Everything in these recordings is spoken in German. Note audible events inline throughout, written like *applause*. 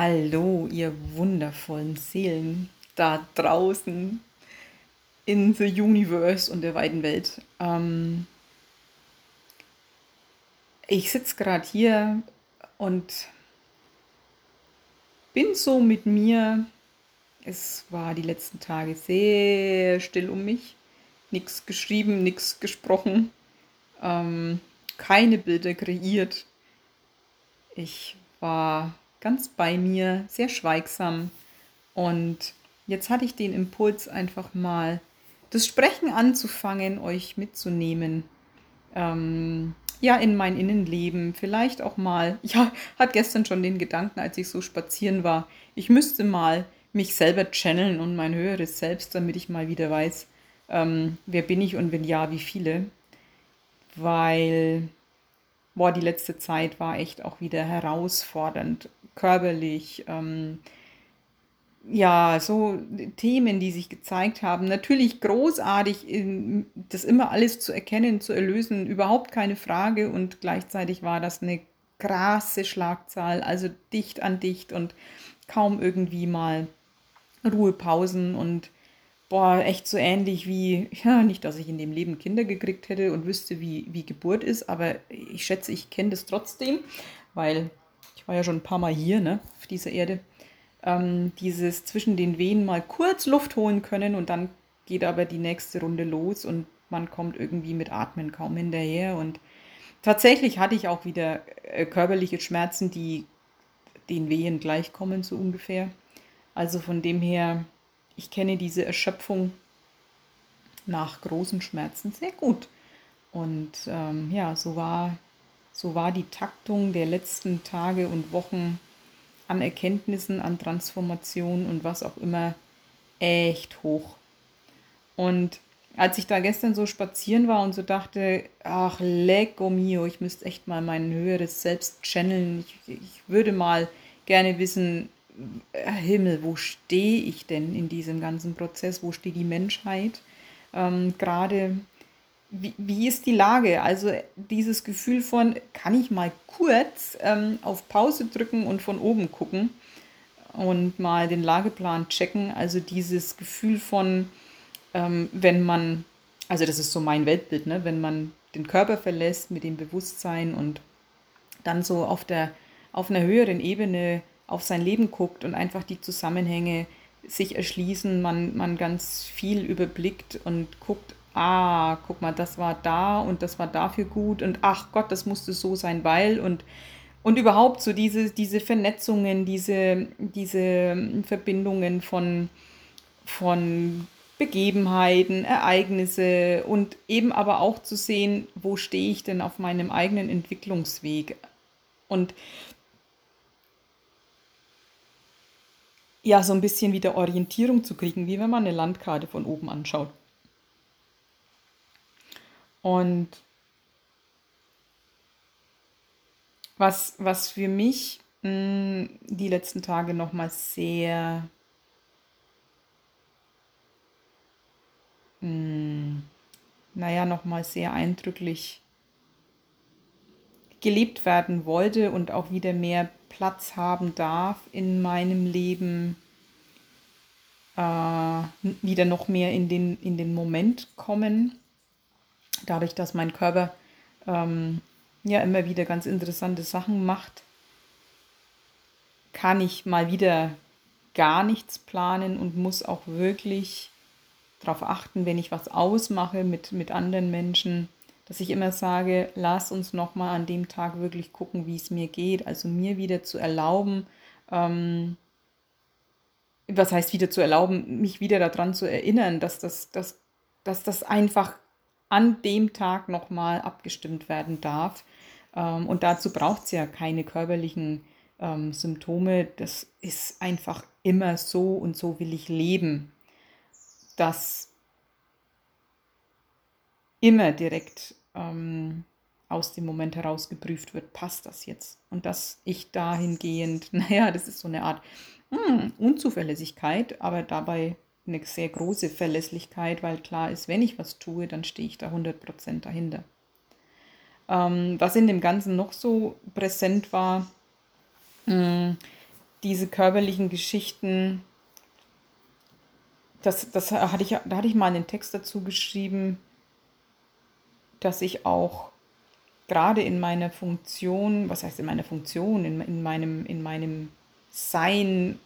Hallo, ihr wundervollen Seelen da draußen in the Universe und der weiten Welt. Ähm, ich sitze gerade hier und bin so mit mir. Es war die letzten Tage sehr still um mich. Nichts geschrieben, nichts gesprochen, ähm, keine Bilder kreiert. Ich war ganz bei mir, sehr schweigsam. Und jetzt hatte ich den Impuls, einfach mal das Sprechen anzufangen, euch mitzunehmen. Ähm, ja, in mein Innenleben. Vielleicht auch mal, *laughs* ja, hat gestern schon den Gedanken, als ich so spazieren war, ich müsste mal mich selber channeln und mein höheres Selbst, damit ich mal wieder weiß, ähm, wer bin ich und wenn ja, wie viele. Weil, boah, die letzte Zeit war echt auch wieder herausfordernd körperlich, ähm, ja, so Themen, die sich gezeigt haben. Natürlich großartig, das immer alles zu erkennen, zu erlösen, überhaupt keine Frage. Und gleichzeitig war das eine krasse Schlagzahl, also dicht an dicht und kaum irgendwie mal Ruhepausen und boah, echt so ähnlich wie, *laughs* ja, nicht, dass ich in dem Leben Kinder gekriegt hätte und wüsste, wie, wie Geburt ist, aber ich schätze, ich kenne das trotzdem, weil war ja schon ein paar Mal hier, ne, auf dieser Erde, ähm, dieses zwischen den Wehen mal kurz Luft holen können und dann geht aber die nächste Runde los und man kommt irgendwie mit Atmen kaum hinterher. Und tatsächlich hatte ich auch wieder äh, körperliche Schmerzen, die den Wehen gleichkommen, so ungefähr. Also von dem her, ich kenne diese Erschöpfung nach großen Schmerzen sehr gut. Und ähm, ja, so war so war die Taktung der letzten Tage und Wochen an Erkenntnissen, an Transformation und was auch immer echt hoch. Und als ich da gestern so spazieren war und so dachte, ach, lecco mio, ich müsste echt mal mein höheres Selbst channeln. Ich, ich würde mal gerne wissen, Himmel, wo stehe ich denn in diesem ganzen Prozess? Wo steht die Menschheit? Ähm, Gerade wie, wie ist die Lage? Also dieses Gefühl von, kann ich mal kurz ähm, auf Pause drücken und von oben gucken und mal den Lageplan checken. Also dieses Gefühl von, ähm, wenn man, also das ist so mein Weltbild, ne? wenn man den Körper verlässt mit dem Bewusstsein und dann so auf, der, auf einer höheren Ebene auf sein Leben guckt und einfach die Zusammenhänge sich erschließen, man, man ganz viel überblickt und guckt, ah, guck mal, das war da und das war dafür gut und ach Gott, das musste so sein, weil und und überhaupt so diese, diese Vernetzungen, diese, diese Verbindungen von, von Begebenheiten, Ereignisse und eben aber auch zu sehen, wo stehe ich denn auf meinem eigenen Entwicklungsweg. Und ja, so ein bisschen wieder Orientierung zu kriegen, wie wenn man eine Landkarte von oben anschaut. Und was, was für mich mh, hm, die letzten Tage nochmal sehr, mh, hm, naja, nochmal sehr eindrücklich gelebt werden wollte und auch wieder mehr Platz haben darf in meinem Leben, äh, wieder noch mehr in den, in den Moment kommen. Dadurch, dass mein Körper ähm, ja immer wieder ganz interessante Sachen macht, kann ich mal wieder gar nichts planen und muss auch wirklich darauf achten, wenn ich was ausmache mit, mit anderen Menschen, dass ich immer sage, lass uns nochmal an dem Tag wirklich gucken, wie es mir geht. Also mir wieder zu erlauben, ähm, was heißt wieder zu erlauben, mich wieder daran zu erinnern, dass das, dass, dass das einfach an dem Tag nochmal abgestimmt werden darf. Ähm, und dazu braucht es ja keine körperlichen ähm, Symptome. Das ist einfach immer so und so will ich leben, dass immer direkt ähm, aus dem Moment heraus geprüft wird, passt das jetzt? Und dass ich dahingehend, *laughs* naja, das ist so eine Art hm, Unzuverlässigkeit, aber dabei eine sehr große Verlässlichkeit, weil klar ist, wenn ich was tue, dann stehe ich da 100% dahinter. Ähm, was in dem Ganzen noch so präsent war, mh, hm, diese körperlichen Geschichten, das, das hatte ich, da hatte ich mal einen Text dazu geschrieben, dass ich auch gerade in meiner Funktion, was heißt in meiner Funktion, in, in, meinem, in meinem Sein,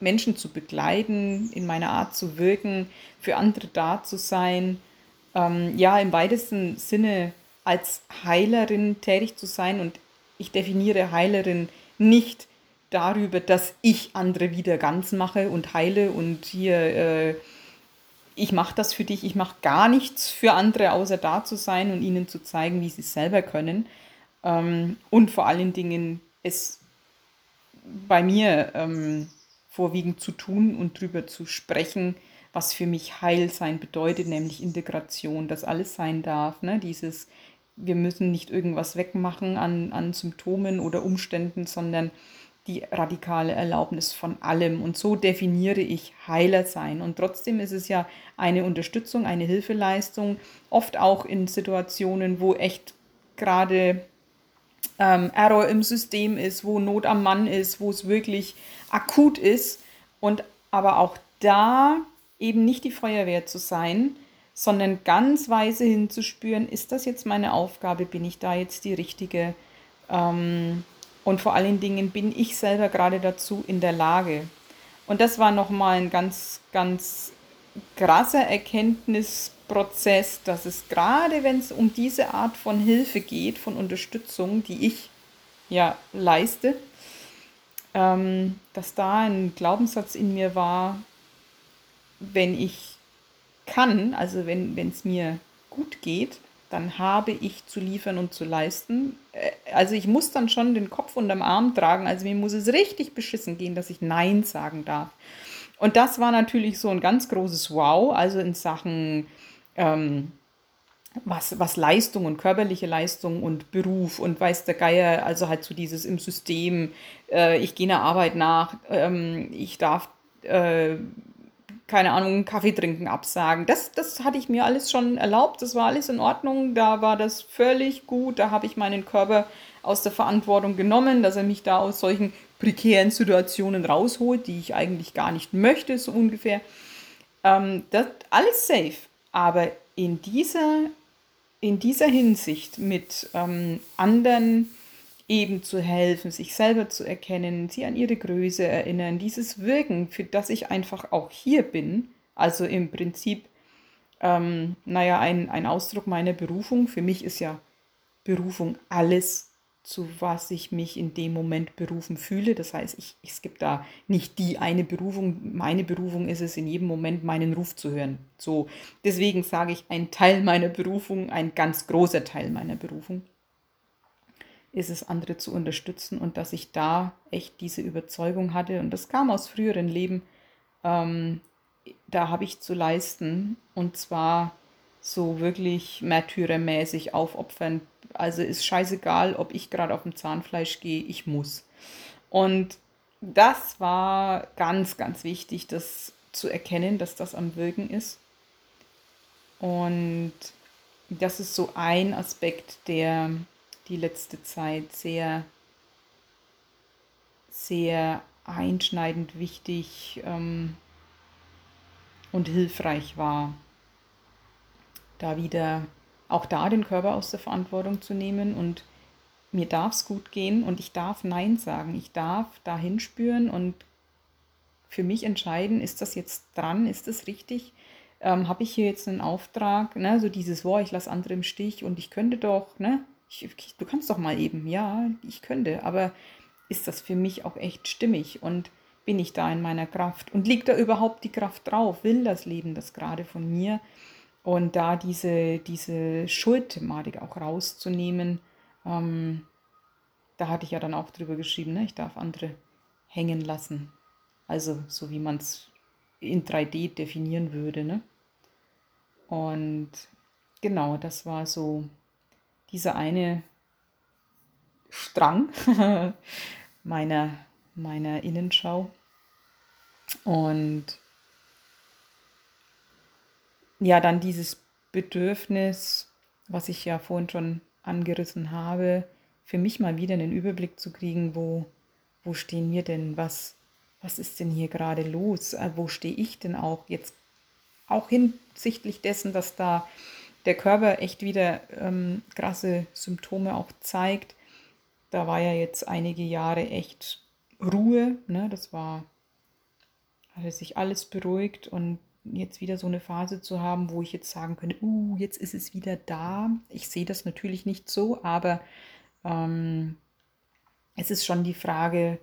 Menschen zu begleiten, in meiner Art zu wirken, für andere da zu sein, ähm, ja, im weitesten Sinne als Heilerin tätig zu sein. Und ich definiere Heilerin nicht darüber, dass ich andere wieder ganz mache und heile und hier, äh, ich mache das für dich, ich mache gar nichts für andere, außer da zu sein und ihnen zu zeigen, wie sie es selber können. Ähm, und vor allen Dingen es bei mir ähm, vorwiegend zu tun und darüber zu sprechen, was für mich Heilsein bedeutet, nämlich Integration, dass alles sein darf. Ne? Dieses, wir müssen nicht irgendwas wegmachen an, an Symptomen oder Umständen, sondern die radikale Erlaubnis von allem. Und so definiere ich Heiler sein. Und trotzdem ist es ja eine Unterstützung, eine Hilfeleistung, oft auch in Situationen, wo echt gerade ähm, Error im System ist, wo Not am Mann ist, wo es wirklich akut ist. Und aber auch da eben nicht die Feuerwehr zu sein, sondern ganz weise hinzuspüren, ist das jetzt meine Aufgabe, bin ich da jetzt die Richtige? Ähm, und vor allen Dingen bin ich selber gerade dazu in der Lage. Und das war nochmal ein ganz, ganz krasser Erkenntnisprozess, dass es gerade, wenn es um diese Art von Hilfe geht, von Unterstützung, die ich ja leiste, ähm, dass da ein Glaubenssatz in mir war, wenn ich kann, also wenn es mir gut geht, dann habe ich zu liefern und zu leisten. Äh, also ich muss dann schon den Kopf unterm Arm tragen. Also mir muss es richtig beschissen gehen, dass ich Nein sagen darf. Und das war natürlich so ein ganz großes Wow, also in Sachen ähm, was, was Leistung und körperliche Leistung und Beruf und weiß der Geier, also halt so dieses im System, äh, ich gehe einer Arbeit nach, ähm, ich darf äh, keine Ahnung, Kaffee trinken absagen. Das, das hatte ich mir alles schon erlaubt, das war alles in Ordnung, da war das völlig gut, da habe ich meinen Körper aus der Verantwortung genommen, dass er mich da aus solchen prekären Situationen rausholt, die ich eigentlich gar nicht möchte, so ungefähr. Ähm, das alles safe. Aber in dieser, in dieser Hinsicht mit ähm, anderen eben zu helfen, sich selber zu erkennen, sie an ihre Größe erinnern, dieses Wirken, für das ich einfach auch hier bin, also im Prinzip, ähm, naja, ein, ein Ausdruck meiner Berufung. Für mich ist ja Berufung alles, zu was ich mich in dem Moment berufen fühle. Das heißt, ich, es gibt da nicht die eine Berufung. Meine Berufung ist es, in jedem Moment meinen Ruf zu hören. So, deswegen sage ich, ein Teil meiner Berufung, ein ganz großer Teil meiner Berufung ist es, andere zu unterstützen und dass ich da echt diese Überzeugung hatte und das kam aus früheren Leben, ähm, da habe ich zu leisten und zwar so wirklich märtyrermäßig aufopfern. Also ist scheißegal, ob ich gerade auf dem Zahnfleisch gehe, ich muss. Und das war ganz, ganz wichtig, das zu erkennen, dass das am Wirken ist. Und das ist so ein Aspekt, der die letzte Zeit sehr, sehr einschneidend wichtig ähm, und hilfreich war, da wieder auch da den Körper aus der Verantwortung zu nehmen und mir darf es gut gehen und ich darf Nein sagen. Ich darf da hinspüren und für mich entscheiden, ist das jetzt dran, ist das richtig? Ähm, Habe ich hier jetzt einen Auftrag? Ne? So dieses, boah, ich lasse andere im Stich und ich könnte doch, ne? Ich, du kannst doch mal eben, ja, ich könnte, aber ist das für mich auch echt stimmig und bin ich da in meiner Kraft und liegt da überhaupt die Kraft drauf? Will das Leben das gerade von mir? Und da diese, diese Schuldthematik auch rauszunehmen, ähm, da hatte ich ja dann auch drüber geschrieben, ne? ich darf andere hängen lassen. Also so wie man es in 3D definieren würde. Ne? Und genau, das war so dieser eine Strang *laughs* meiner, meiner Innenschau. Und ja, dann dieses Bedürfnis, was ich ja vorhin schon angerissen habe, für mich mal wieder einen Überblick zu kriegen, wo, wo stehen wir denn? Was, was ist denn hier gerade los? Äh, wo stehe ich denn auch jetzt? Auch hinsichtlich dessen, dass da der Körper echt wieder ähm, krasse Symptome auch zeigt. Da war ja jetzt einige Jahre echt Ruhe. Ne? Das war, hatte sich alles beruhigt und jetzt wieder so eine Phase zu haben, wo ich jetzt sagen könnte, uh, jetzt ist es wieder da. Ich sehe das natürlich nicht so, aber ähm, es ist schon die Frage,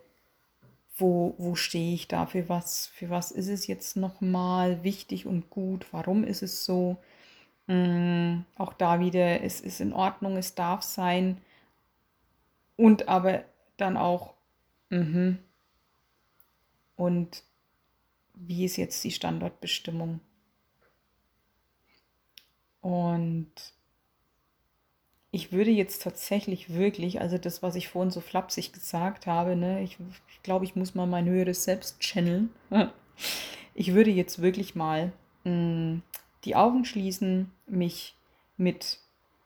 wo, wo stehe ich da, für was, für was ist es jetzt nochmal wichtig und gut, warum ist es so. Ähm, auch da wieder, es ist in Ordnung, es darf sein und aber dann auch, mh, und wie ist jetzt die Standortbestimmung. Und ich würde jetzt tatsächlich wirklich, also das, was ich vorhin so flapsig gesagt habe, ne, ich, ich glaube, ich muss mal mein höheres Selbst channeln. *laughs* Ich würde jetzt wirklich mal mh, mm, die Augen schließen, mich mit,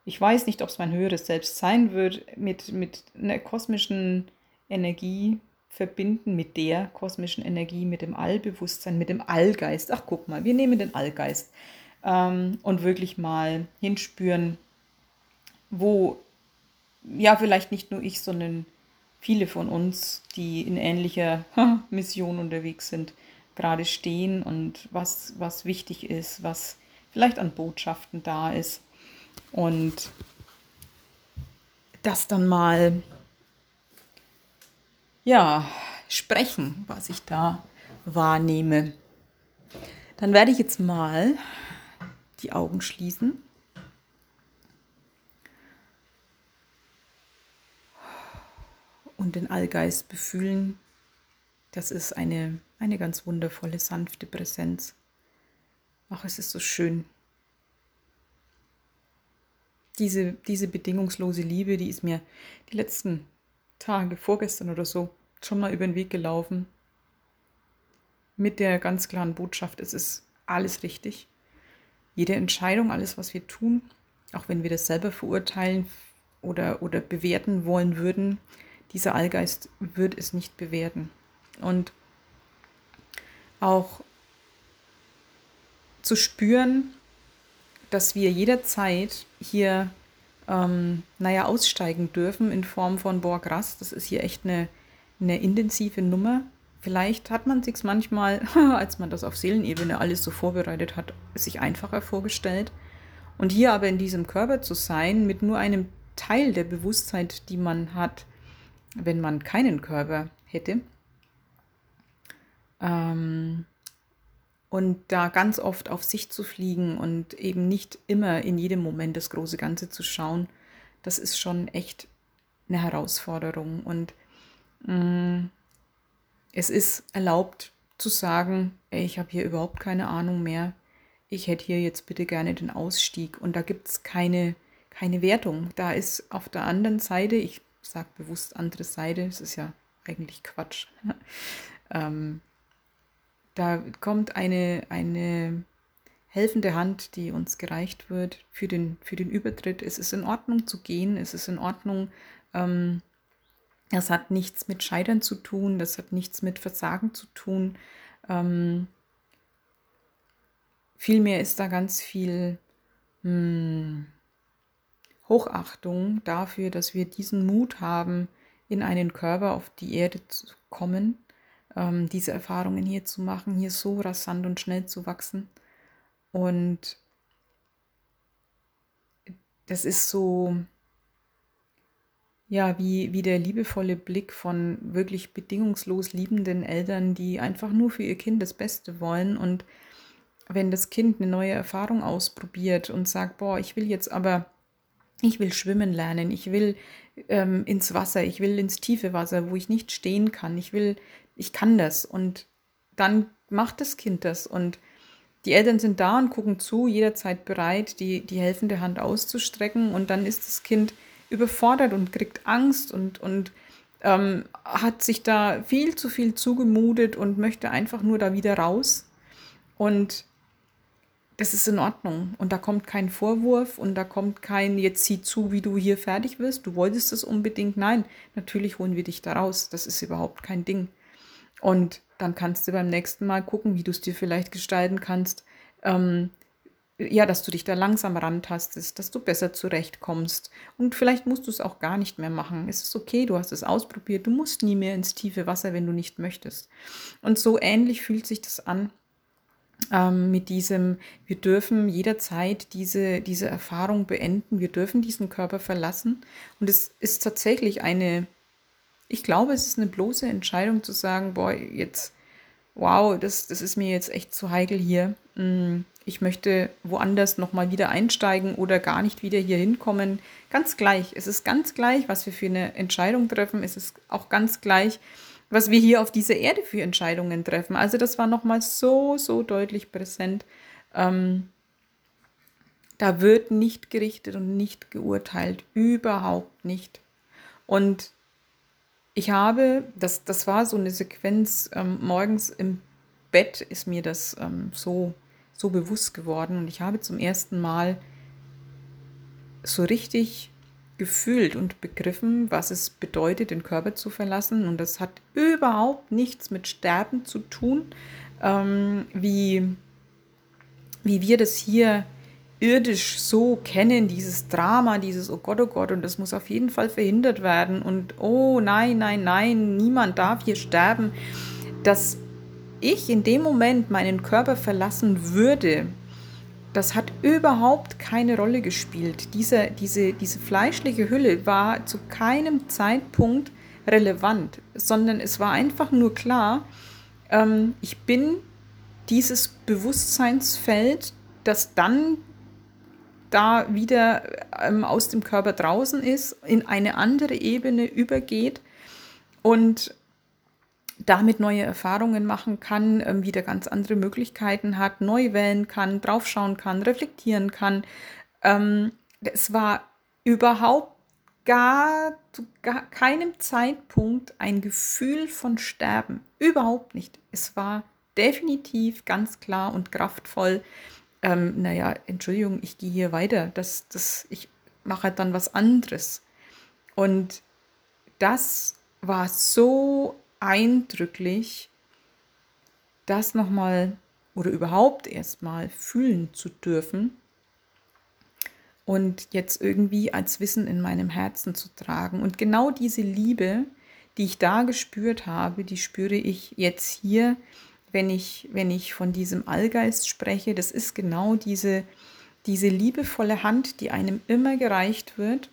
ich weiß nicht, ob es mein höheres Selbst sein wird, mit, mit einer kosmischen Energie verbinden, mit der kosmischen Energie, mit dem Allbewusstsein, mit dem Allgeist. Ach, guck mal, wir nehmen den Allgeist ähm, und wirklich mal hinspüren, wo ja vielleicht nicht nur ich, sondern viele von uns, die in ähnlicher *laughs* Mission unterwegs sind, gerade stehen und was, was wichtig ist, was vielleicht an Botschaften da ist. Und das dann mal, ja, sprechen, was ich da wahrnehme. Dann werde ich jetzt mal die Augen schließen und den Allgeist befühlen. Das ist eine, eine ganz wundervolle, sanfte Präsenz. Ach, es ist so schön. Diese, diese bedingungslose Liebe, die ist mir die letzten Tage, vorgestern oder so, schon mal über den Weg gelaufen. Mit der ganz klaren Botschaft, es ist alles richtig. Jede Entscheidung, alles, was wir tun, auch wenn wir das selber verurteilen oder, oder bewerten wollen würden, dieser Allgeist wird es nicht bewerten. Und auch zu spüren, dass wir jederzeit hier, ähm, naja, aussteigen dürfen in Form von, boah, krass, das ist hier echt eine, eine intensive Nummer. Vielleicht hat man sich manchmal, *laughs* als man das auf Seelenebene alles so vorbereitet hat, sich einfacher vorgestellt. Und hier aber in diesem Körper zu sein, mit nur einem Teil der Bewusstheit, die man hat, wenn man keinen Körper hätte. Ähm, und da ganz oft auf sich zu fliegen und eben nicht immer in jedem Moment das große Ganze zu schauen, das ist schon echt eine Herausforderung. Und mh, mm, es ist erlaubt zu sagen, ey, ich habe hier überhaupt keine Ahnung mehr. Ich hätte hier jetzt bitte gerne den Ausstieg. Und da gibt es keine, keine Wertung. Da ist auf der anderen Seite, ich sage bewusst andere Seite, es ist ja eigentlich Quatsch. *laughs* ähm, da kommt eine, eine helfende Hand, die uns gereicht wird für den, für den Übertritt. Es ist in Ordnung zu gehen, es ist in Ordnung. Ähm, das hat nichts mit Scheitern zu tun, das hat nichts mit Versagen zu tun. Ähm, vielmehr ist da ganz viel mh, hm, Hochachtung dafür, dass wir diesen Mut haben, in einen Körper auf die Erde zu kommen, ähm, diese Erfahrungen hier zu machen, hier so rasant und schnell zu wachsen. Und das ist so, ja, wie, wie der liebevolle Blick von wirklich bedingungslos liebenden Eltern, die einfach nur für ihr Kind das Beste wollen. Und wenn das Kind eine neue Erfahrung ausprobiert und sagt, boah, ich will jetzt aber ich will schwimmen lernen, ich will ähm, ins Wasser, ich will ins tiefe Wasser, wo ich nicht stehen kann, ich will, ich kann das. Und dann macht das Kind das. Und die Eltern sind da und gucken zu, jederzeit bereit, die, die helfende Hand auszustrecken. Und dann ist das Kind überfordert und kriegt Angst und, und ähm, hat sich da viel zu viel zugemutet und möchte einfach nur da wieder raus. Und das ist in Ordnung. Und da kommt kein Vorwurf und da kommt kein, jetzt sieh zu, wie du hier fertig wirst. Du wolltest es unbedingt. Nein, natürlich holen wir dich da raus. Das ist überhaupt kein Ding. Und dann kannst du beim nächsten Mal gucken, wie du es dir vielleicht gestalten kannst. Ähm, ja, dass du dich da langsam rantastest, dass du besser zurechtkommst. Und vielleicht musst du es auch gar nicht mehr machen. Es ist okay, du hast es ausprobiert. Du musst nie mehr ins tiefe Wasser, wenn du nicht möchtest. Und so ähnlich fühlt sich das an ähm, mit diesem, wir dürfen jederzeit diese, diese Erfahrung beenden, wir dürfen diesen Körper verlassen. Und es ist tatsächlich eine, ich glaube, es ist eine bloße Entscheidung zu sagen, boah, jetzt, wow, das, das ist mir jetzt echt zu heikel hier. Mm, ich möchte woanders nochmal wieder einsteigen oder gar nicht wieder hier hinkommen. Ganz gleich. Es ist ganz gleich, was wir für eine Entscheidung treffen. Es ist auch ganz gleich, was wir hier auf dieser Erde für Entscheidungen treffen. Also das war nochmal so, so deutlich präsent. Ähm, da wird nicht gerichtet und nicht geurteilt. Überhaupt nicht. Und ich habe, das, das war so eine Sequenz, ähm, morgens im Bett ist mir das ähm, so, so bewusst geworden. Und ich habe zum ersten Mal so richtig gefühlt und begriffen, was es bedeutet, den Körper zu verlassen. Und das hat überhaupt nichts mit Sterben zu tun, ähm, wie, wie wir das hier irdisch so kennen, dieses Drama, dieses Oh Gott, oh Gott, und das muss auf jeden Fall verhindert werden. Und oh nein, nein, nein, niemand darf hier sterben. Dass ich in dem Moment meinen Körper verlassen würde, das hat überhaupt keine Rolle gespielt. Diese, diese, diese fleischliche Hülle war zu keinem Zeitpunkt relevant, sondern es war einfach nur klar, ähm, ich bin dieses Bewusstseinsfeld, das dann da wieder ähm, aus dem Körper draußen ist, in eine andere Ebene übergeht und damit neue Erfahrungen machen kann, ähm, wieder ganz andere Möglichkeiten hat, neu wählen kann, draufschauen kann, reflektieren kann. Ähm, es war überhaupt gar zu gar keinem Zeitpunkt ein Gefühl von Sterben. Überhaupt nicht. Es war definitiv ganz klar und kraftvoll. Ähm, naja, Entschuldigung, ich gehe hier weiter. Das, das, ich mache dann was anderes. Und das war so eindrücklich, das nochmal oder überhaupt erstmal fühlen zu dürfen und jetzt irgendwie als Wissen in meinem Herzen zu tragen. Und genau diese Liebe, die ich da gespürt habe, die spüre ich jetzt hier, wenn ich, wenn ich von diesem Allgeist spreche. Das ist genau diese, diese liebevolle Hand, die einem immer gereicht wird.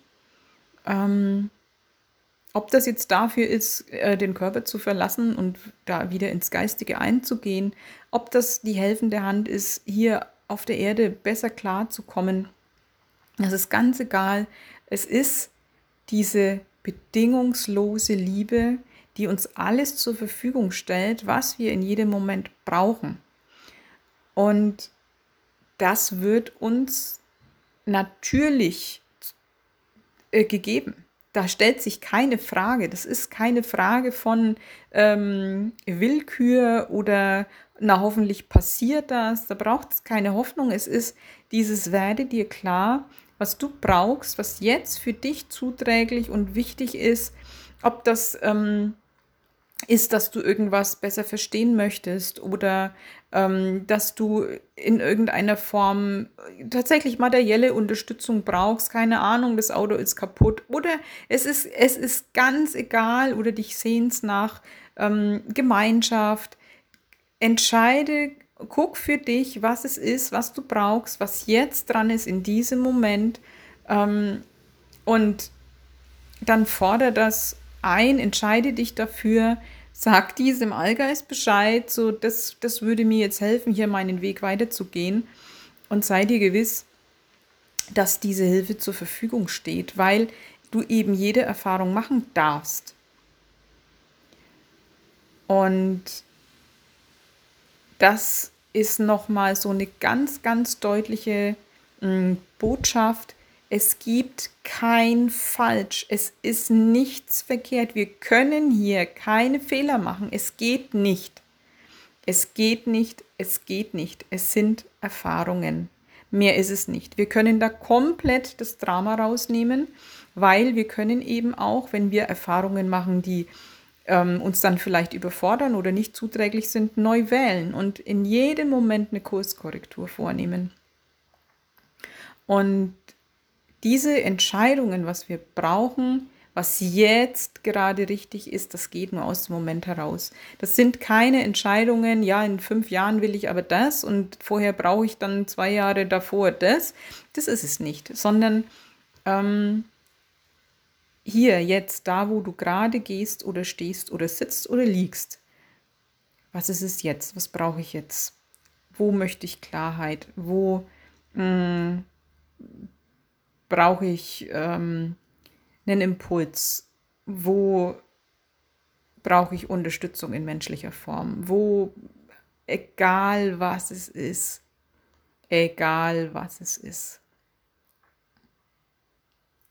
Ähm, ob das jetzt dafür ist, äh, den Körper zu verlassen und da wieder ins Geistige einzugehen, ob das die helfende Hand ist, hier auf der Erde besser klarzukommen, das ist ganz egal. Es ist diese bedingungslose Liebe, die uns alles zur Verfügung stellt, was wir in jedem Moment brauchen. Und das wird uns natürlich äh, gegeben da stellt sich keine Frage. Das ist keine Frage von ähm, Willkür oder na hoffentlich passiert das. Da braucht es keine Hoffnung. Es ist dieses werde dir klar, was du brauchst, was jetzt für dich zuträglich und wichtig ist. Ob das ähm, ist, dass du irgendwas besser verstehen möchtest oder ähm, dass du in irgendeiner Form tatsächlich materielle Unterstützung brauchst, keine Ahnung, das Auto ist kaputt oder es ist, es ist ganz egal oder dich sehnst nach ähm, Gemeinschaft. Entscheide, guck für dich, was es ist, was du brauchst, was jetzt dran ist in diesem Moment ähm, und dann fordere das ein, entscheide dich dafür, sag diesem Allgeist Bescheid, so das, das würde mir jetzt helfen, hier meinen Weg weiterzugehen und sei dir gewiss, dass diese Hilfe zur Verfügung steht, weil du eben jede Erfahrung machen darfst. Und das ist nochmal so eine ganz, ganz deutliche hm, Botschaft, es gibt kein Falsch. Es ist nichts verkehrt. Wir können hier keine Fehler machen. Es geht nicht. Es geht nicht. Es geht nicht. Es sind Erfahrungen. Mehr ist es nicht. Wir können da komplett das Drama rausnehmen, weil wir können eben auch, wenn wir Erfahrungen machen, die ähm, uns dann vielleicht überfordern oder nicht zuträglich sind, neu wählen und in jedem Moment eine Kurskorrektur vornehmen. Und diese Entscheidungen, was wir brauchen, was jetzt gerade richtig ist, das geht nur aus dem Moment heraus. Das sind keine Entscheidungen, ja, in fünf Jahren will ich aber das und vorher brauche ich dann zwei Jahre davor das. Das ist es nicht, sondern ähm, hier, jetzt, da, wo du gerade gehst oder stehst oder sitzt oder liegst. Was ist es jetzt? Was brauche ich jetzt? Wo möchte ich Klarheit? Wo hm, brauche ich ähm, einen Impuls? Wo brauche ich Unterstützung in menschlicher Form? Wo, egal was es ist, egal was es ist,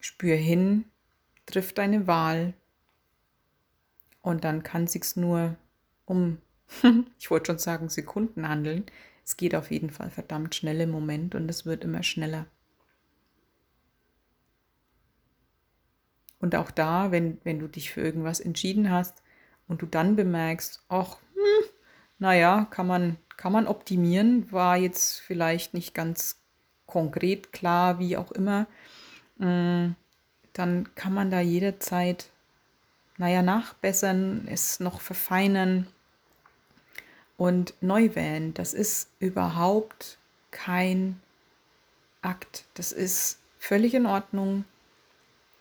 spür hin, triff deine Wahl und dann kann sich's nur um, *laughs* ich wollte schon sagen, Sekunden handeln. Es geht auf jeden Fall verdammt schnell im Moment und es wird immer schneller. Und auch da, wenn, wenn du dich für irgendwas entschieden hast und du dann bemerkst, ach, hm, naja, kann man, kann man optimieren, war jetzt vielleicht nicht ganz konkret klar, wie auch immer, hm, dann kann man da jederzeit, naja, nachbessern, es noch verfeinern und neu wählen. Das ist überhaupt kein Akt. Das ist völlig in Ordnung.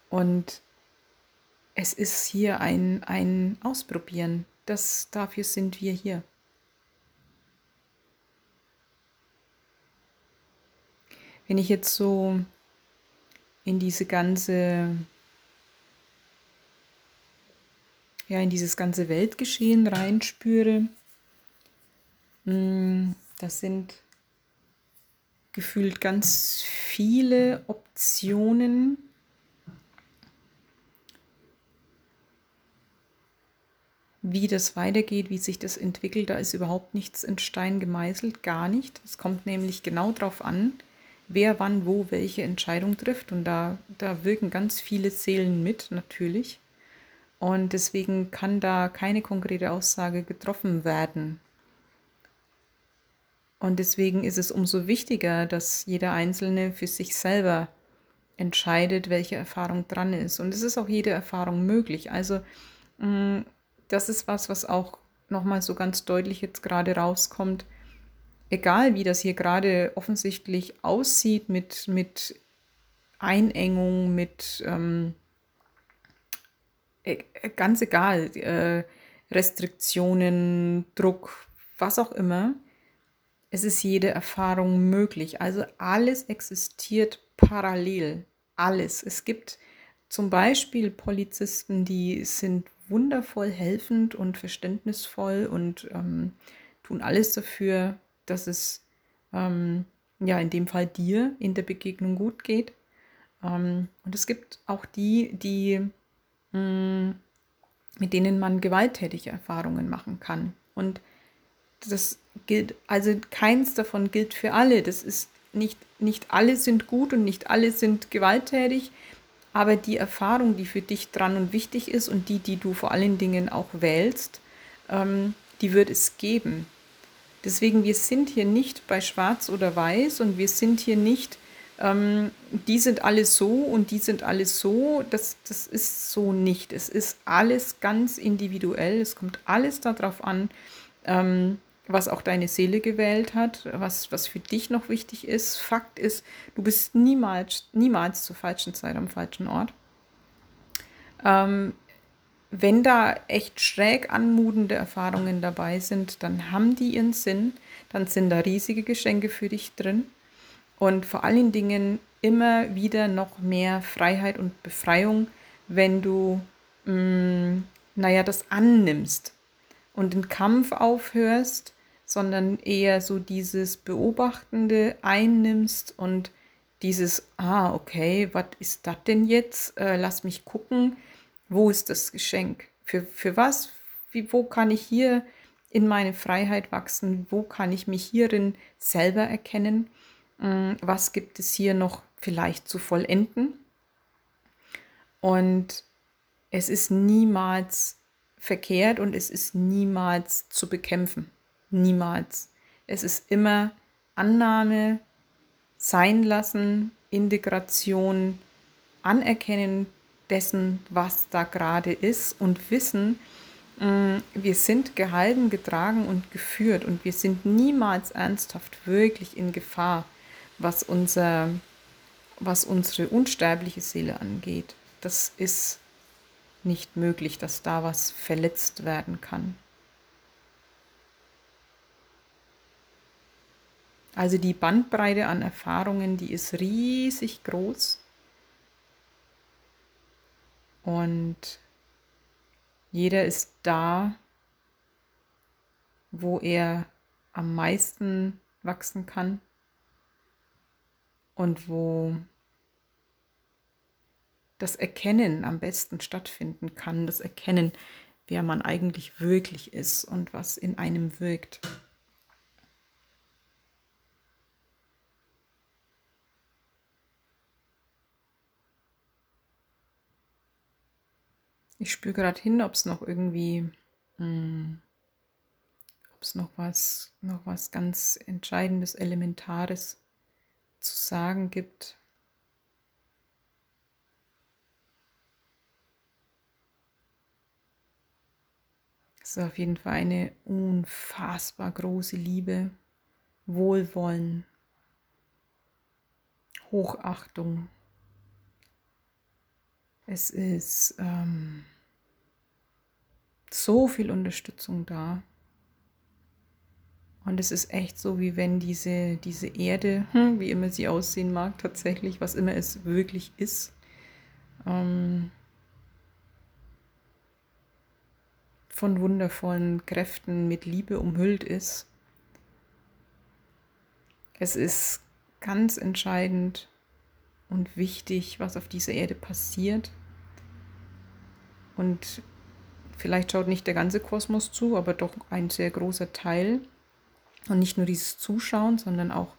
Und es ist hier ein, ein Ausprobieren. Das, dafür sind wir hier. Wenn ich jetzt so in diese ganze, ja, in dieses ganze Weltgeschehen reinspüre, mm, das sind gefühlt ganz viele Optionen, wie das weitergeht, wie sich das entwickelt, da ist überhaupt nichts in Stein gemeißelt, gar nicht. Es kommt nämlich genau darauf an, wer wann wo welche Entscheidung trifft. Und da, da wirken ganz viele Seelen mit, natürlich. Und deswegen kann da keine konkrete Aussage getroffen werden. Und deswegen ist es umso wichtiger, dass jeder Einzelne für sich selber entscheidet, welche Erfahrung dran ist. Und es ist auch jede Erfahrung möglich. Also mh, mm, das ist was, was auch nochmal so ganz deutlich jetzt gerade rauskommt. Egal, wie das hier gerade offensichtlich aussieht mit, mit Einengung, mit ähm, e, e, ganz egal, äh, Restriktionen, Druck, was auch immer, es ist jede Erfahrung möglich. Also alles existiert parallel. Alles. Es gibt zum Beispiel Polizisten, die sind wundervoll helfend und verständnisvoll und ähm, tun alles dafür, dass es ähm, ja in dem Fall dir in der Begegnung gut geht. Ähm, und es gibt auch die, die mh, mm, mit denen man gewalttätige Erfahrungen machen kann. Und das gilt, also keins davon gilt für alle. Das ist nicht, nicht alle sind gut und nicht alle sind gewalttätig. Aber die Erfahrung, die für dich dran und wichtig ist und die, die du vor allen Dingen auch wählst, ähm, die wird es geben. Deswegen, wir sind hier nicht bei Schwarz oder Weiß und wir sind hier nicht, ähm, die sind alle so und die sind alle so. Das, das ist so nicht. Es ist alles ganz individuell. Es kommt alles darauf an, ähm, was auch deine Seele gewählt hat, was, was für dich noch wichtig ist. Fakt ist, du bist niemals, niemals zur falschen Zeit am falschen Ort. Ähm, wenn da echt schräg anmutende Erfahrungen dabei sind, dann haben die ihren Sinn, dann sind da riesige Geschenke für dich drin und vor allen Dingen immer wieder noch mehr Freiheit und Befreiung, wenn du, mh, mm, naja, das annimmst und den Kampf aufhörst, sondern eher so dieses Beobachtende einnimmst und dieses, ah, okay, was ist das denn jetzt? Äh, lass mich gucken, wo ist das Geschenk? Für, für was? Wie, wo kann ich hier in meine Freiheit wachsen? Wo kann ich mich hierin selber erkennen? Mm, was gibt es hier noch vielleicht zu vollenden? Und es ist niemals verkehrt und es ist niemals zu bekämpfen. Niemals. Es ist immer Annahme, sein lassen, Integration, Anerkennen dessen, was da gerade ist und wissen, mm, wir sind gehalten, getragen und geführt und wir sind niemals ernsthaft wirklich in Gefahr, was, unser, was unsere unsterbliche Seele angeht. Das ist nicht möglich, dass da was verletzt werden kann. Also die Bandbreite an Erfahrungen, die ist riesig groß. Und jeder ist da, wo er am meisten wachsen kann und wo das Erkennen am besten stattfinden kann, das Erkennen, wer man eigentlich wirklich ist und was in einem wirkt. Ich spüre gerade hin, ob es noch irgendwie, hm, ob es noch was, noch was ganz Entscheidendes, Elementares zu sagen gibt. Es ist auf jeden Fall eine unfassbar große Liebe, Wohlwollen, Hochachtung. Es ist ähm, so viel Unterstützung da. Und es ist echt so, wie wenn diese, diese Erde, hm, wie immer sie aussehen mag, tatsächlich, was immer es wirklich ist, ähm, von wundervollen Kräften mit Liebe umhüllt ist. Es ist ganz entscheidend und wichtig, was auf dieser Erde passiert. Und vielleicht schaut nicht der ganze Kosmos zu, aber doch ein sehr großer Teil. Und nicht nur dieses Zuschauen, sondern auch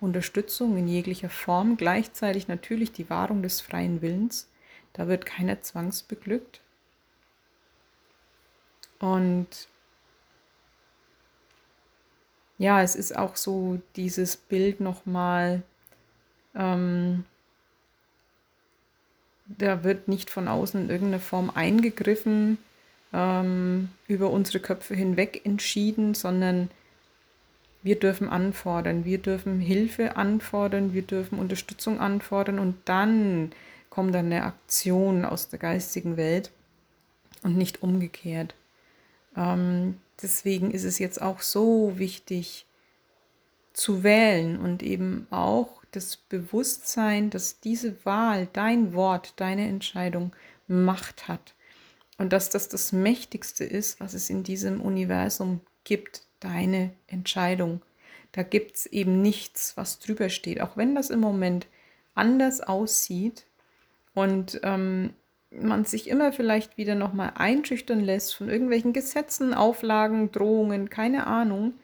Unterstützung in jeglicher Form. Gleichzeitig natürlich die Wahrung des freien Willens. Da wird keiner zwangsbeglückt. Und ja, es ist auch so dieses Bild nochmal, ähm, da wird nicht von außen in irgendeiner Form eingegriffen, ähm, über unsere Köpfe hinweg entschieden, sondern wir dürfen anfordern, wir dürfen Hilfe anfordern, wir dürfen Unterstützung anfordern und dann kommt dann eine Aktion aus der geistigen Welt und nicht umgekehrt. Ähm, deswegen ist es jetzt auch so wichtig zu wählen und eben auch das Bewusstsein, dass diese Wahl, dein Wort, deine Entscheidung Macht hat. Und dass das das Mächtigste ist, was es in diesem Universum gibt, deine Entscheidung. Da gibt es eben nichts, was drüber steht. Auch wenn das im Moment anders aussieht und ähm, man sich immer vielleicht wieder nochmal einschüchtern lässt von irgendwelchen Gesetzen, Auflagen, Drohungen, keine Ahnung.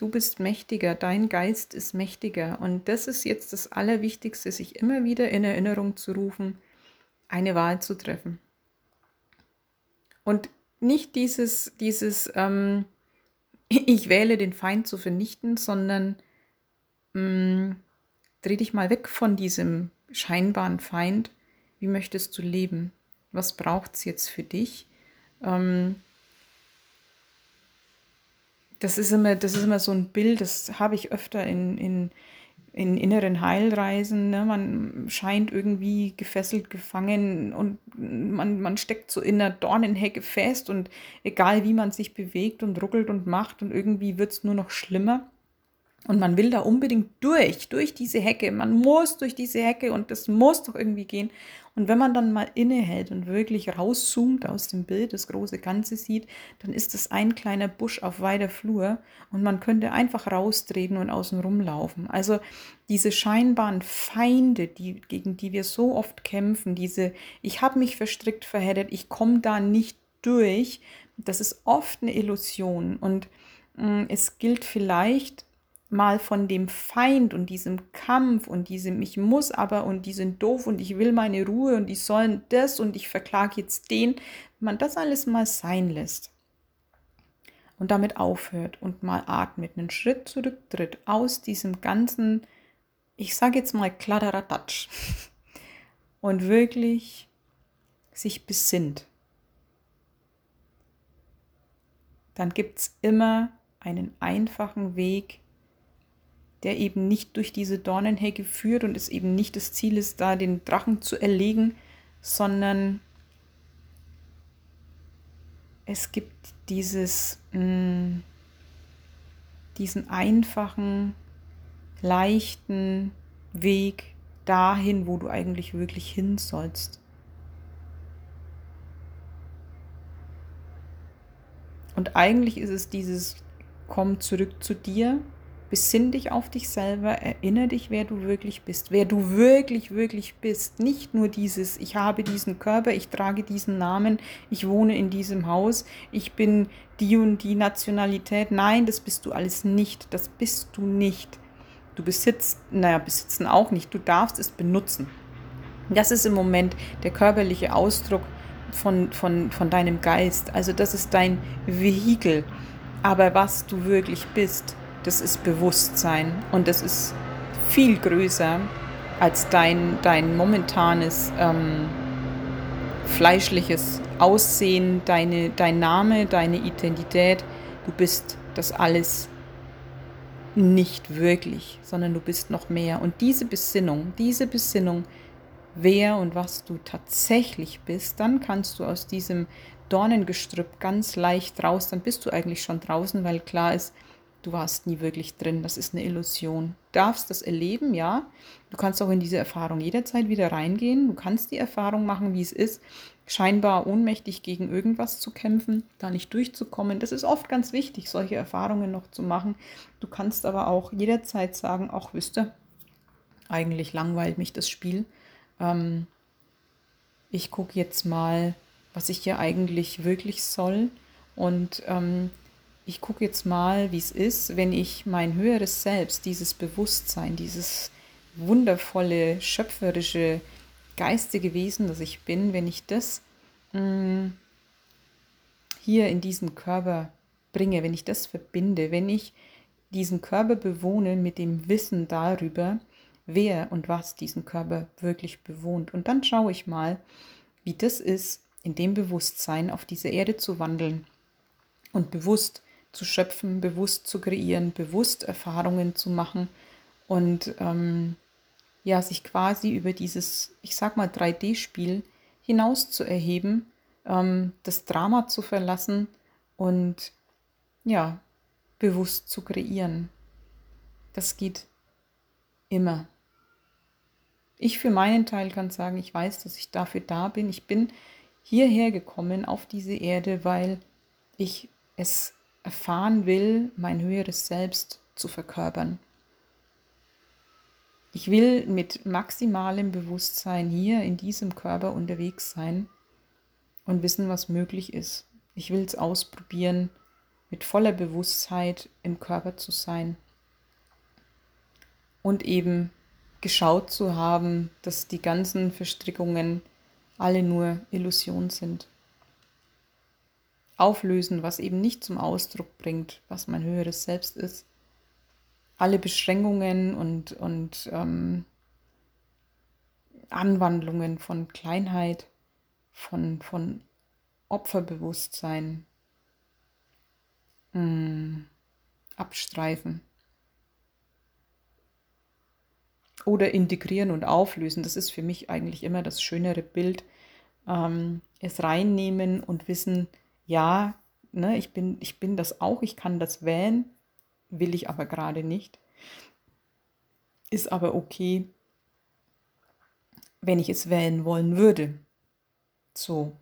Du bist mächtiger, dein Geist ist mächtiger. Und das ist jetzt das Allerwichtigste, sich immer wieder in Erinnerung zu rufen, eine Wahl zu treffen. Und nicht dieses, dieses ähm, *laughs* ich wähle den Feind zu vernichten, sondern ähm, dreh dich mal weg von diesem scheinbaren Feind. Wie möchtest du leben? Was braucht es jetzt für dich? Ähm, das ist immer, das ist immer so ein Bild, das habe ich öfter in, in, in inneren Heilreisen. Ne? Man scheint irgendwie gefesselt, gefangen und man, man steckt so in einer Dornenhecke fest und egal wie man sich bewegt und ruckelt und macht und irgendwie wird es nur noch schlimmer. Und man will da unbedingt durch, durch diese Hecke. Man muss durch diese Hecke und das muss doch irgendwie gehen. Und wenn man dann mal innehält und wirklich rauszoomt aus dem Bild, das große Ganze sieht, dann ist das ein kleiner Busch auf weiter Flur und man könnte einfach raustreten und außen rumlaufen. Also diese scheinbaren Feinde, die, gegen die wir so oft kämpfen, diese, ich habe mich verstrickt, verheddert, ich komme da nicht durch, das ist oft eine Illusion und mm, es gilt vielleicht mal von dem Feind und diesem Kampf und diesem ich muss aber und die sind doof und ich will meine Ruhe und die sollen das und ich verklage jetzt den, wenn man das alles mal sein lässt und damit aufhört und mal atmet, einen Schritt zurücktritt aus diesem ganzen, ich sage jetzt mal Kladderadatsch *laughs* und wirklich sich besinnt, dann gibt es immer einen einfachen Weg, der eben nicht durch diese Dornenhecke führt und es eben nicht das Ziel ist, da den Drachen zu erlegen, sondern es gibt dieses, mh, mm, diesen einfachen, leichten Weg dahin, wo du eigentlich wirklich hin sollst. Und eigentlich ist es dieses Komm zurück zu dir, besinn dich auf dich selber, erinnere dich, wer du wirklich bist, wer du wirklich, wirklich bist. Nicht nur dieses, ich habe diesen Körper, ich trage diesen Namen, ich wohne in diesem Haus, ich bin die und die Nationalität. Nein, das bist du alles nicht. Das bist du nicht. Du besitzt, naja, besitzen auch nicht. Du darfst es benutzen. Das ist im Moment der körperliche Ausdruck von, von, von deinem Geist. Also das ist dein Vehikel. Aber was du wirklich bist, das ist Bewusstsein und das ist viel größer als dein, dein momentanes ähm, fleischliches Aussehen, deine, dein Name, deine Identität. Du bist das alles nicht wirklich, sondern du bist noch mehr. Und diese Besinnung, diese Besinnung, wer und was du tatsächlich bist, dann kannst du aus diesem Dornengestrüpp ganz leicht raus, dann bist du eigentlich schon draußen, weil klar ist, du warst nie wirklich drin, das ist eine Illusion. Du darfst das erleben, ja. Du kannst auch in diese Erfahrung jederzeit wieder reingehen. Du kannst die Erfahrung machen, wie es ist, scheinbar ohnmächtig gegen irgendwas zu kämpfen, da nicht durchzukommen. Das ist oft ganz wichtig, solche Erfahrungen noch zu machen. Du kannst aber auch jederzeit sagen, ach, wisst ihr, eigentlich langweilt mich das Spiel. Ähm, ich gucke jetzt mal, was ich hier eigentlich wirklich soll. Und ähm, ich gucke jetzt mal, wie es ist, wenn ich mein höheres Selbst, dieses Bewusstsein, dieses wundervolle, schöpferische, geistige Wesen, das ich bin, wenn ich das mh, mm, hier in diesen Körper bringe, wenn ich das verbinde, wenn ich diesen Körper bewohne mit dem Wissen darüber, wer und was diesen Körper wirklich bewohnt. Und dann schaue ich mal, wie das ist, in dem Bewusstsein auf diese Erde zu wandeln und bewusst zu schöpfen, bewusst zu kreieren, bewusst Erfahrungen zu machen und ähm, ja, sich quasi über dieses, ich sag mal, 3D-Spiel hinaus zu erheben, ähm, das Drama zu verlassen und ja, bewusst zu kreieren. Das geht immer. Ich für meinen Teil kann sagen, ich weiß, dass ich dafür da bin. Ich bin hierher gekommen auf diese Erde, weil ich es erfahren will, mein höheres Selbst zu verkörpern. Ich will mit maximalem Bewusstsein hier in diesem Körper unterwegs sein und wissen, was möglich ist. Ich will es ausprobieren, mit voller Bewusstheit im Körper zu sein und eben geschaut zu haben, dass die ganzen Verstrickungen alle nur Illusion sind auflösen, was eben nicht zum Ausdruck bringt, was mein höheres Selbst ist. Alle Beschränkungen und, und ähm, Anwandlungen von Kleinheit, von, von Opferbewusstsein mh, hm, abstreifen. Oder integrieren und auflösen. Das ist für mich eigentlich immer das schönere Bild. Ähm, es reinnehmen und wissen, ja, ne, ich, bin, ich bin das auch, ich kann das wählen, will ich aber gerade nicht. Ist aber okay, wenn ich es wählen wollen würde. So.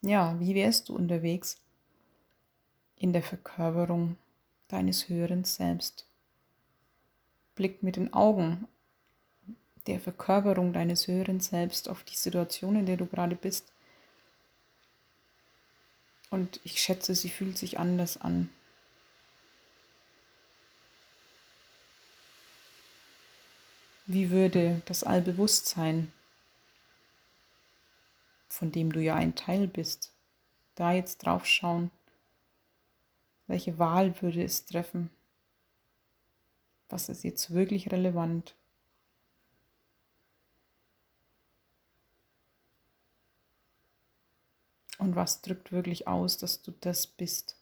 Ja, wie wärst du unterwegs in der Verkörperung deines höheren Selbst? Blickt mit den Augen der Verkörperung deines höheren Selbst auf die Situation, in der du gerade bist. Und ich schätze, sie fühlt sich anders an. Wie würde das Allbewusstsein, von dem du ja ein Teil bist, da jetzt drauf schauen? Welche Wahl würde es treffen? Was ist jetzt wirklich relevant? Und was drückt wirklich aus, dass du das bist?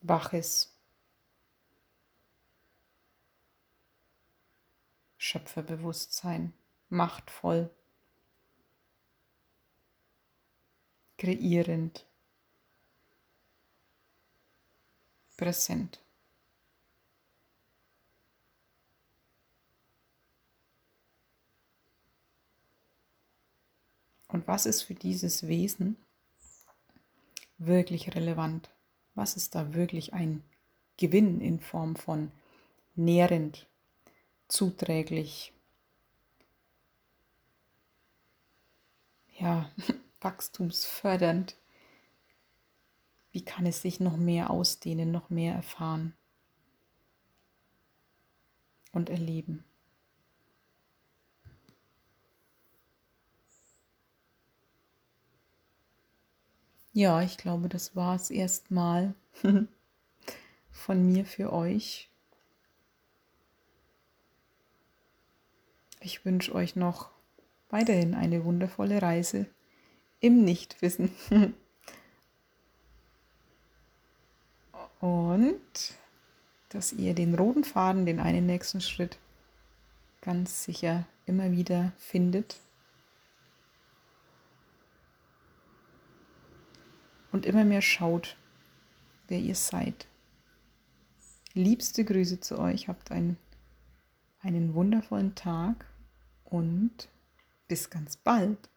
Waches, Schöpferbewusstsein, machtvoll, kreierend, präsent. Und was ist für dieses Wesen wirklich relevant? Was ist da wirklich ein Gewinn in Form von nährend, zuträglich, ja, *laughs* wachstumsfördernd? Wie kann es sich noch mehr ausdehnen, noch mehr erfahren und erleben? Ja, ich glaube, das war es erstmal *laughs* von mir für euch. Ich wünsche euch noch weiterhin eine wundervolle Reise im Nichtwissen. *laughs* Und dass ihr den roten Faden, den einen nächsten Schritt, ganz sicher immer wieder findet und immer mehr schaut, wer ihr seid. Liebste Grüße zu euch, habt einen, einen wundervollen Tag und bis ganz bald.